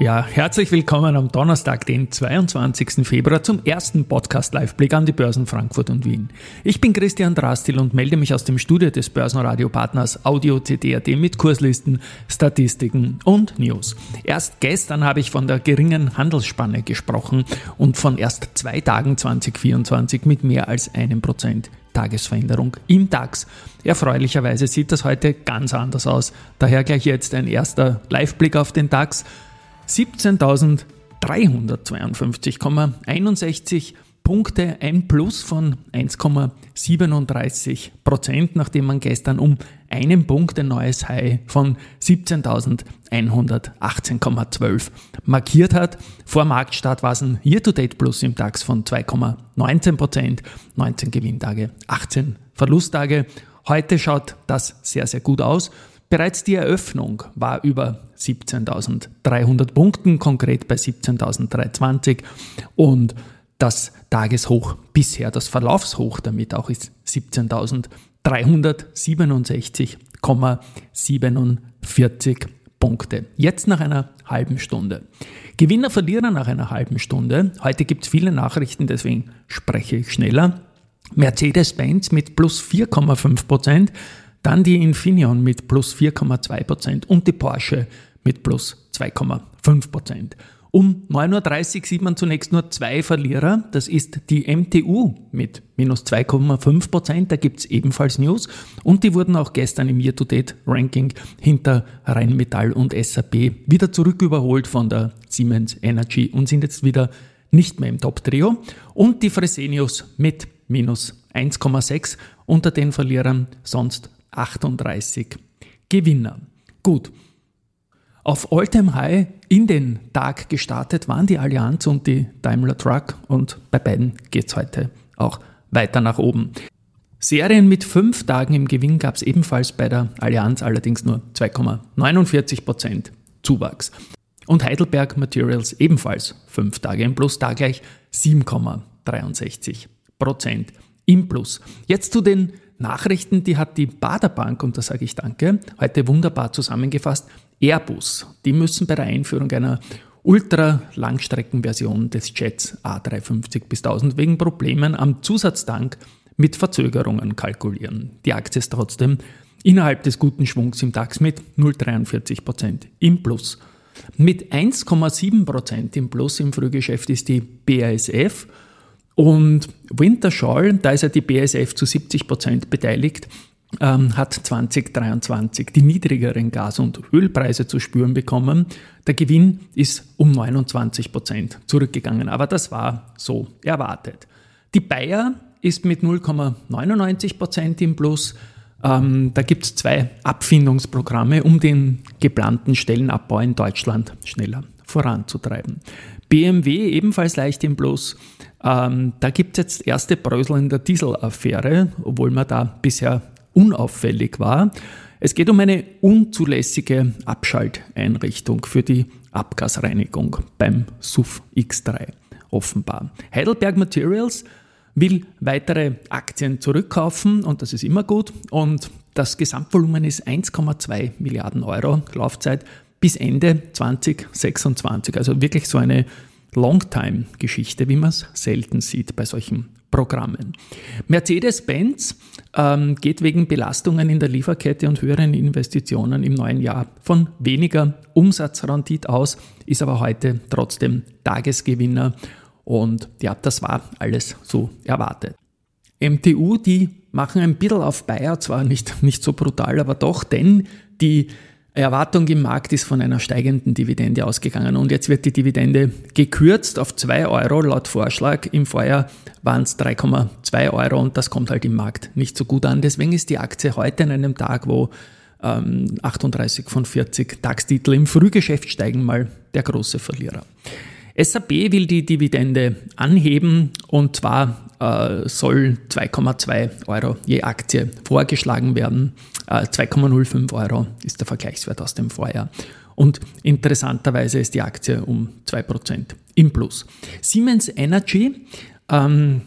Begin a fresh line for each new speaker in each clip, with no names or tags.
Ja, herzlich willkommen am Donnerstag, den 22. Februar zum ersten Podcast Liveblick an die Börsen Frankfurt und Wien. Ich bin Christian Drastil und melde mich aus dem Studio des Börsenradio-Partners Audio CD.at mit Kurslisten, Statistiken und News. Erst gestern habe ich von der geringen Handelsspanne gesprochen und von erst zwei Tagen 2024 mit mehr als einem Prozent Tagesveränderung im DAX. Erfreulicherweise sieht das heute ganz anders aus. Daher gleich jetzt ein erster Liveblick auf den DAX. 17.352,61 Punkte, ein Plus von 1,37 Prozent, nachdem man gestern um einen Punkt ein neues High von 17.118,12 markiert hat. Vor Marktstart war es ein Year-to-Date-Plus im DAX von 2,19 Prozent, 19 Gewinntage, 18 Verlusttage. Heute schaut das sehr, sehr gut aus. Bereits die Eröffnung war über 17.300 Punkten, konkret bei 17.320 und das Tageshoch bisher, das Verlaufshoch damit auch ist 17.367,47 Punkte. Jetzt nach einer halben Stunde. Gewinner, Verlierer nach einer halben Stunde. Heute gibt es viele Nachrichten, deswegen spreche ich schneller. Mercedes-Benz mit plus 4,5 Prozent, dann die Infineon mit plus 4,2% und die Porsche mit plus 2,5%. Um 9.30 Uhr sieht man zunächst nur zwei Verlierer. Das ist die MTU mit minus 2,5%. Da gibt es ebenfalls News. Und die wurden auch gestern im Year-to-Date-Ranking hinter Rheinmetall und SAP wieder zurücküberholt von der Siemens Energy und sind jetzt wieder nicht mehr im Top-Trio. Und die Fresenius mit minus 1,6 unter den Verlierern sonst 38 Gewinner. Gut. Auf Alltime High in den Tag gestartet waren die Allianz und die Daimler Truck und bei beiden geht es heute auch weiter nach oben. Serien mit fünf Tagen im Gewinn gab es ebenfalls bei der Allianz, allerdings nur 2,49% Zuwachs. Und Heidelberg Materials ebenfalls fünf Tage im Plus, da gleich 7,63% im Plus. Jetzt zu den Nachrichten, die hat die Baderbank, und da sage ich danke, heute wunderbar zusammengefasst. Airbus, die müssen bei der Einführung einer Ultra-Langstreckenversion des Jets A350 bis 1000 wegen Problemen am Zusatztank mit Verzögerungen kalkulieren. Die Aktie ist trotzdem innerhalb des guten Schwungs im DAX mit 0,43% im Plus. Mit 1,7% im Plus im Frühgeschäft ist die BASF und Wintershall, da ist ja die BSF zu 70 Prozent beteiligt, ähm, hat 2023 die niedrigeren Gas- und Ölpreise zu spüren bekommen. Der Gewinn ist um 29 Prozent zurückgegangen, aber das war so erwartet. Die Bayer ist mit 0,99 Prozent im Plus. Ähm, da gibt es zwei Abfindungsprogramme, um den geplanten Stellenabbau in Deutschland schneller voranzutreiben. BMW ebenfalls leicht im Plus. Ähm, da gibt es jetzt erste Brösel in der Dieselaffäre, obwohl man da bisher unauffällig war. Es geht um eine unzulässige Abschalteinrichtung für die Abgasreinigung beim SUV X3 offenbar. Heidelberg Materials will weitere Aktien zurückkaufen und das ist immer gut. Und das Gesamtvolumen ist 1,2 Milliarden Euro Laufzeit bis Ende 2026. Also wirklich so eine Longtime-Geschichte, wie man es selten sieht bei solchen Programmen. Mercedes-Benz ähm, geht wegen Belastungen in der Lieferkette und höheren Investitionen im neuen Jahr von weniger Umsatzrendite aus, ist aber heute trotzdem Tagesgewinner und ja, das war alles so erwartet. MTU, die machen ein bisschen auf Bayer, zwar nicht, nicht so brutal, aber doch, denn die Erwartung im Markt ist von einer steigenden Dividende ausgegangen und jetzt wird die Dividende gekürzt auf 2 Euro laut Vorschlag. Im Vorjahr waren es 3,2 Euro und das kommt halt im Markt nicht so gut an. Deswegen ist die Aktie heute an einem Tag, wo ähm, 38 von 40 DAX-Titel im Frühgeschäft steigen, mal der große Verlierer. SAP will die Dividende anheben und zwar äh, soll 2,2 Euro je Aktie vorgeschlagen werden. Äh, 2,05 Euro ist der Vergleichswert aus dem Vorjahr. Und interessanterweise ist die Aktie um 2% im Plus. Siemens Energy ähm,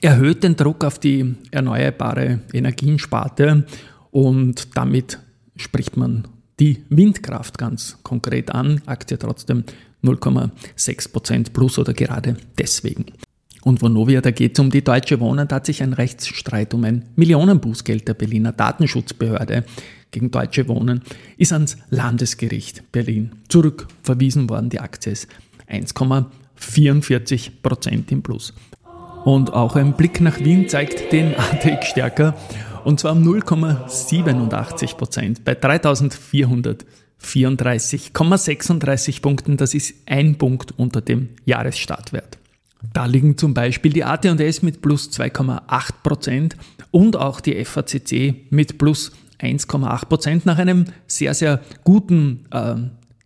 erhöht den Druck auf die erneuerbare Energiensparte und damit spricht man die Windkraft ganz konkret an. Aktie trotzdem 0,6% plus oder gerade deswegen. Und Vonovia, da geht es um die Deutsche Wohnen, da hat sich ein Rechtsstreit um ein Millionenbußgeld der Berliner Datenschutzbehörde gegen Deutsche Wohnen ist ans Landesgericht Berlin zurückverwiesen worden. Die Aktie ist 1,44% im Plus. Und auch ein Blick nach Wien zeigt den ATX stärker und zwar um 0,87% bei 3434,36 Punkten. Das ist ein Punkt unter dem Jahresstartwert. Da liegen zum Beispiel die AT&S mit plus 2,8% und auch die FACC mit plus 1,8% nach einem sehr, sehr guten äh,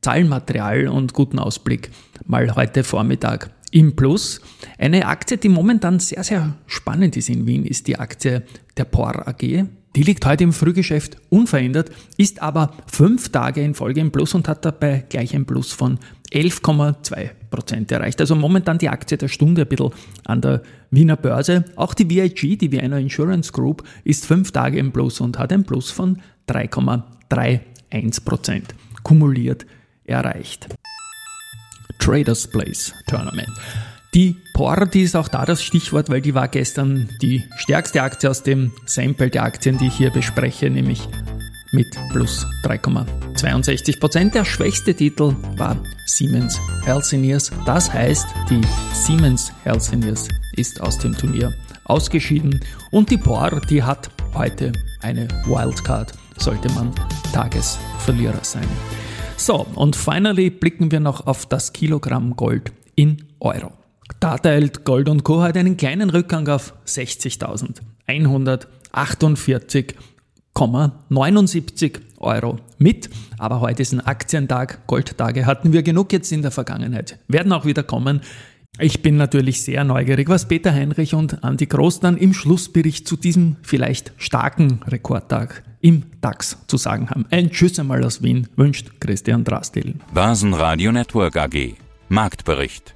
Zahlenmaterial und guten Ausblick mal heute Vormittag im Plus. Eine Aktie, die momentan sehr, sehr spannend ist in Wien, ist die Aktie der POR AG. Die liegt heute im Frühgeschäft unverändert, ist aber fünf Tage in Folge im Plus und hat dabei gleich ein Plus von 11,2 Prozent erreicht. Also momentan die Aktie der Stunde ein bisschen an der Wiener Börse. Auch die VIG, die Vienna Insurance Group, ist fünf Tage im Plus und hat ein Plus von 3,31 Prozent kumuliert erreicht. Traders Place Tournament. Die POR, die ist auch da das Stichwort, weil die war gestern die stärkste Aktie aus dem Sample der Aktien, die ich hier bespreche, nämlich mit plus 3,62 Prozent. Der schwächste Titel war Siemens Healthineers. Das heißt, die Siemens Healthineers ist aus dem Turnier ausgeschieden und die POR, die hat heute eine Wildcard, sollte man Tagesverlierer sein. So, und finally blicken wir noch auf das Kilogramm Gold in Euro. Da teilt Gold und Co. heute einen kleinen Rückgang auf 60.148,79 Euro mit. Aber heute ist ein Aktientag, Goldtage hatten wir genug jetzt in der Vergangenheit. Werden auch wieder kommen. Ich bin natürlich sehr neugierig, was Peter Heinrich und Andi Groß dann im Schlussbericht zu diesem vielleicht starken Rekordtag im DAX zu sagen haben. Ein Tschüss einmal aus Wien wünscht Christian Drastil.
Börsenradio Network AG. Marktbericht.